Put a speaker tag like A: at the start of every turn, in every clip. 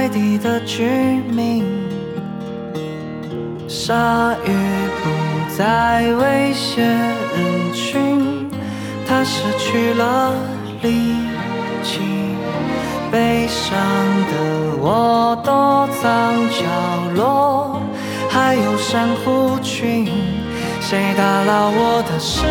A: 海底的居民，鲨鱼不再威胁人群，它失去了力气。悲伤的我躲藏角落，还有珊瑚群，谁打扰我的尸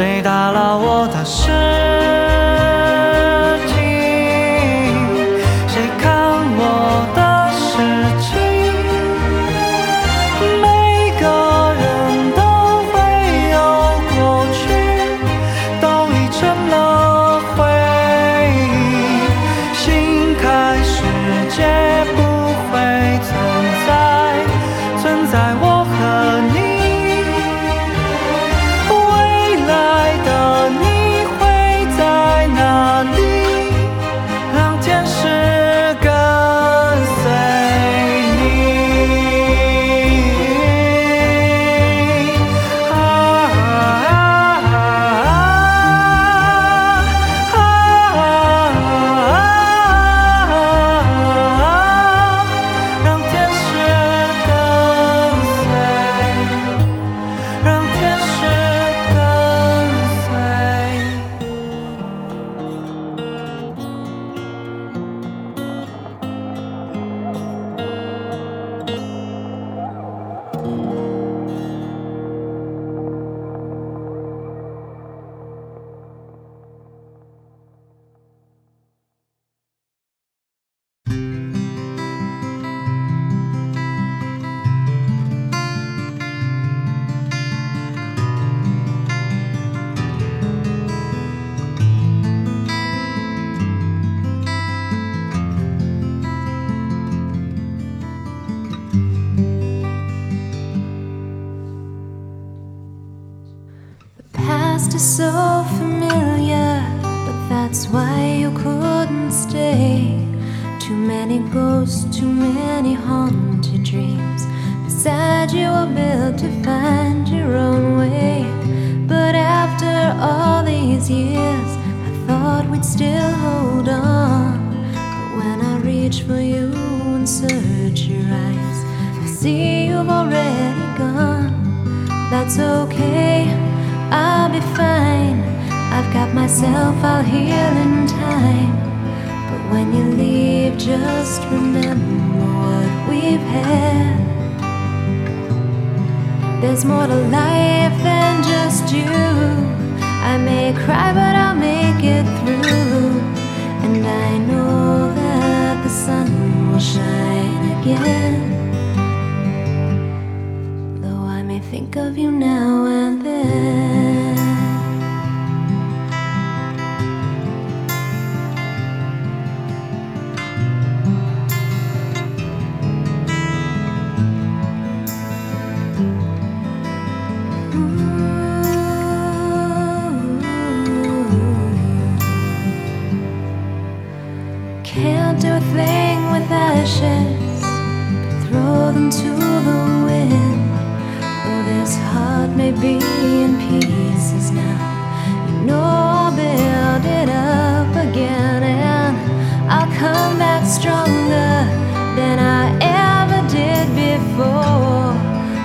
A: 谁打扰我的
B: is so familiar, but that's why you couldn't stay. Too many ghosts, too many haunted dreams. Beside you were built to find your own way. But after all these years, I thought we'd still hold on. But when I reach for you and search your eyes, I see you've already gone. That's okay, I'll be fine. I've got myself, I'll heal in time. But when you leave, just remember what we've had. There's more to life than just you. I may cry, but I'll make it through. And I know that the sun will shine again. Though I may think of you now and then.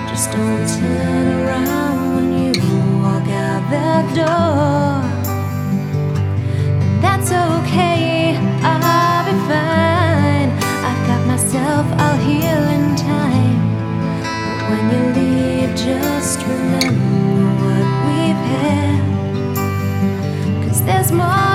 B: Just don't turn around when you walk out that door. And that's okay, I'll be fine. I've got myself, I'll heal in time. But when you leave, just remember what we've had. Cause there's more.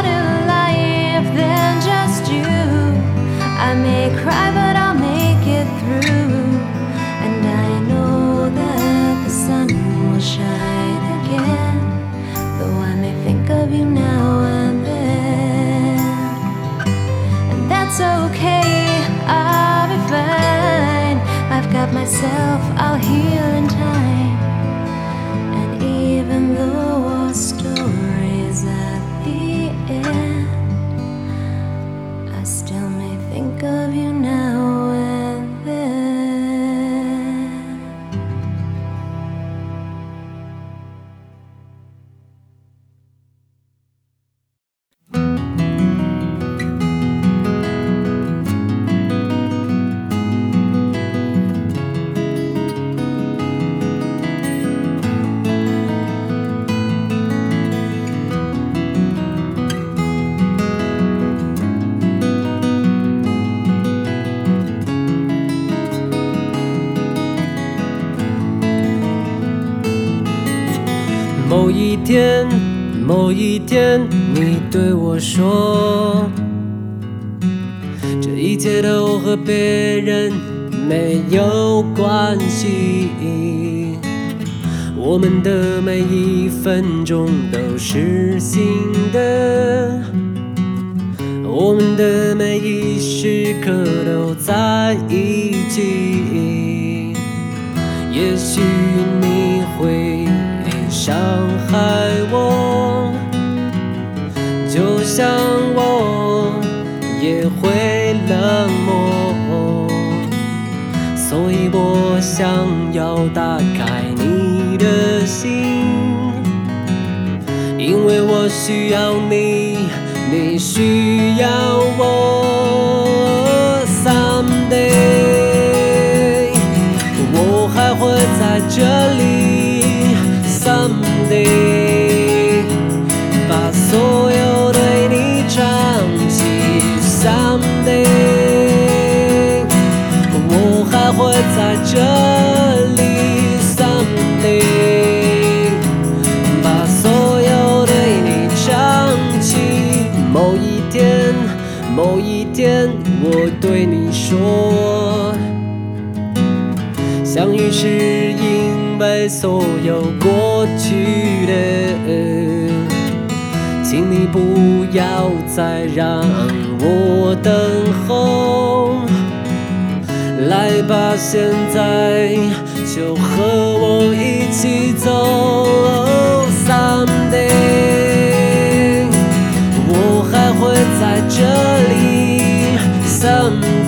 B: Myself, I'll heal
C: in time. 天，某一天，你对我说，这一切都和别人没有关系。我们的每一分钟都是新的，我们的每一时刻都在一起。也许你会伤害我，就像我也会冷漠，所以我想要打开你的心，因为我需要你，你需要我。Someday。我还会在这里所有过去的，请你不要再让我等候。来吧，现在就和我一起走。Someday，我还会在这里。some。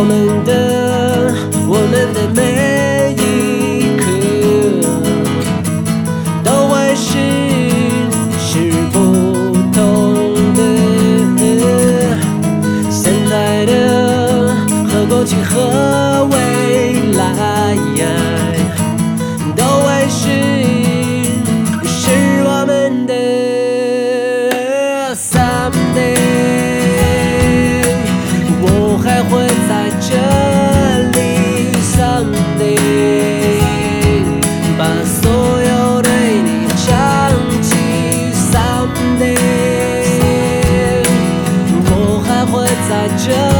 C: 我们的，在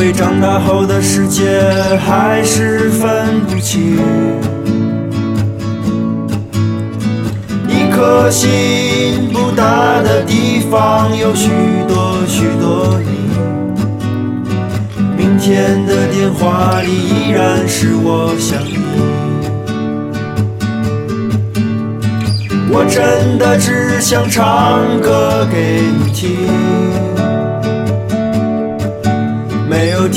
D: 为长大后的世界还是分不清，一颗心不大的地方有许多许多你。明天的电话里依然是我想你，我真的只想唱歌给你听。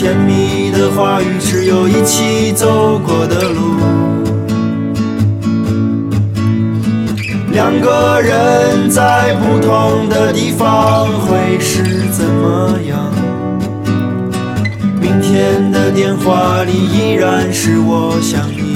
D: 甜蜜的话语，只有一起走过的路。两个人在不同的地方会是怎么样？明天的电话里依然是我想你。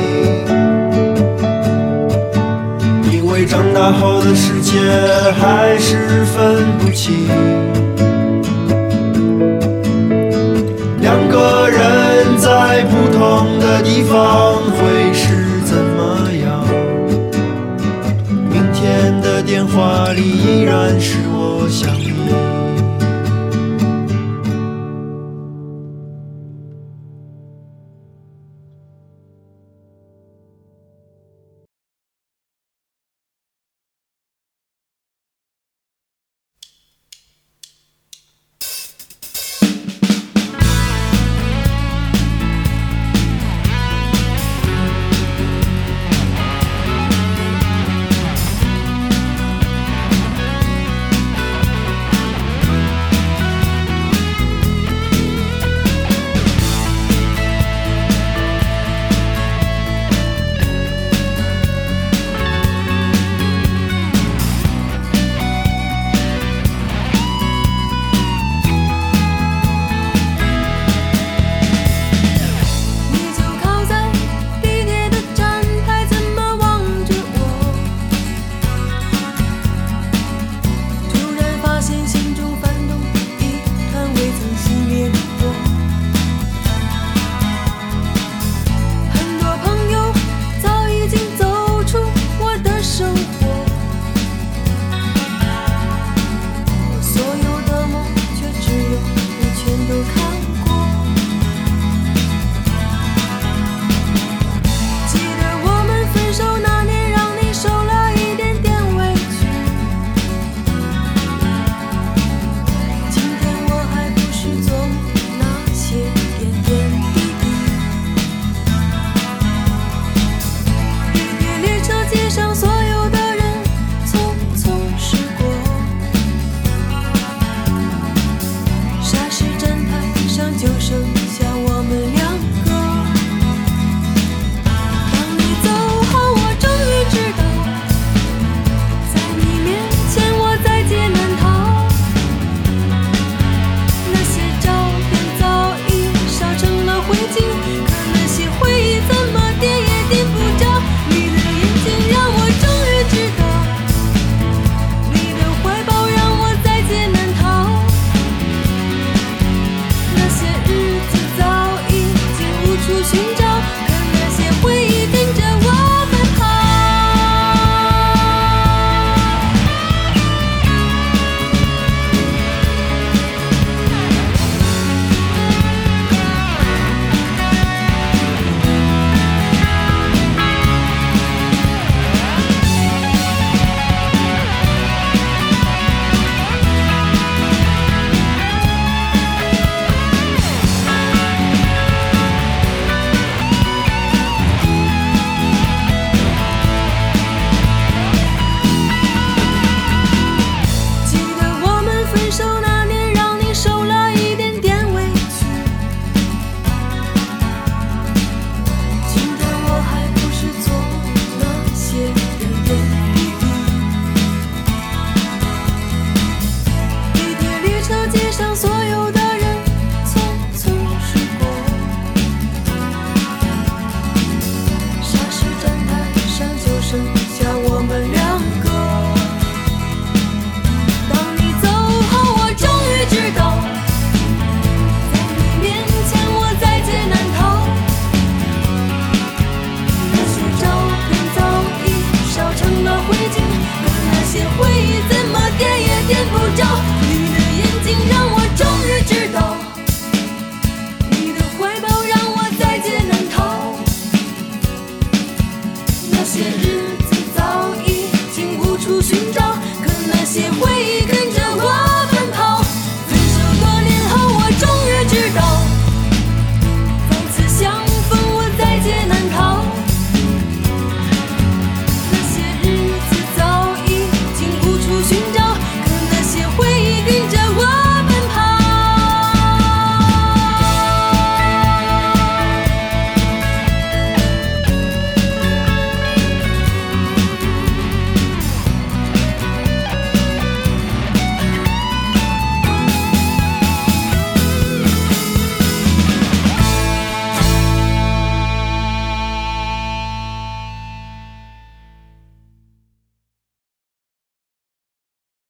D: 长大后的世界还是分不清，两个人在不同的地方会是怎么样？明天的电话里依然是。